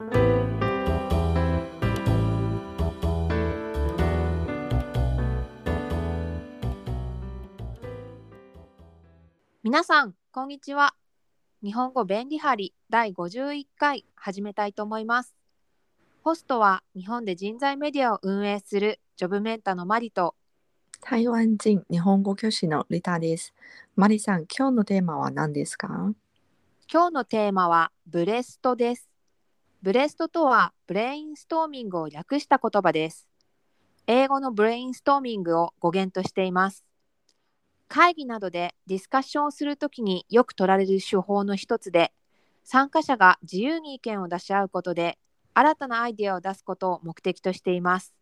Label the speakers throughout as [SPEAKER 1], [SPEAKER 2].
[SPEAKER 1] 皆さん、こんにちは。日本語便利貼り第51回始めたいと思います。ホストは日本で人材メディアを運営するジョブメンタのマリと
[SPEAKER 2] 台湾人日本語教師のリタです。マリさん、今日のテーマは何ですか？
[SPEAKER 1] 今日のテーマはブレストです。ブレストとはブレインストーミングを略した言葉です。英語のブレインストーミングを語源としています。会議などでディスカッションをするときによく取られる手法の一つで、参加者が自由に意見を出し合うことで、新たなアイデアを出すことを目的としています。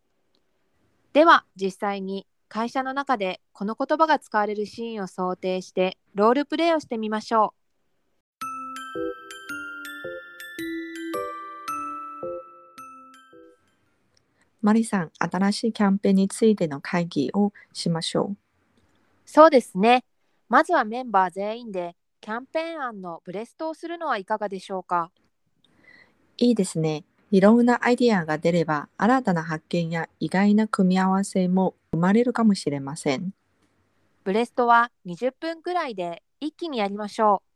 [SPEAKER 1] では、実際に会社の中でこの言葉が使われるシーンを想定して、ロールプレイをしてみましょう。
[SPEAKER 2] マリさん、新しいキャンペーンについての会議をしましょう。
[SPEAKER 1] そうですね。まずはメンバー全員でキャンペーン案のブレストをするのはいかがでしょうか？
[SPEAKER 2] いいですね。いろんなアイデアが出れば、新たな発見や意外な組み合わせも生まれるかもしれません。
[SPEAKER 1] ブレストは20分くらいで一気にやりましょう。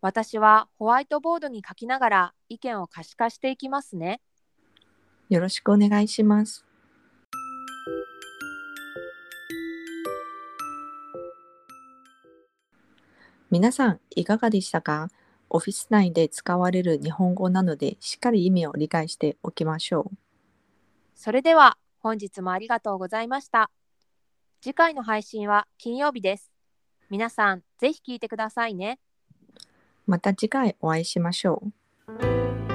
[SPEAKER 1] 私はホワイトボードに書きながら意見を可視化していきますね。
[SPEAKER 2] よろしくお願いします。皆さん、いかがでしたか？オフィス内で使われる日本語なので、しっかり意味を理解しておきましょう。
[SPEAKER 1] それでは本日もありがとうございました。次回の配信は金曜日です。皆さん、ぜひ聞いてくださいね。
[SPEAKER 2] また次回お会いしましょう。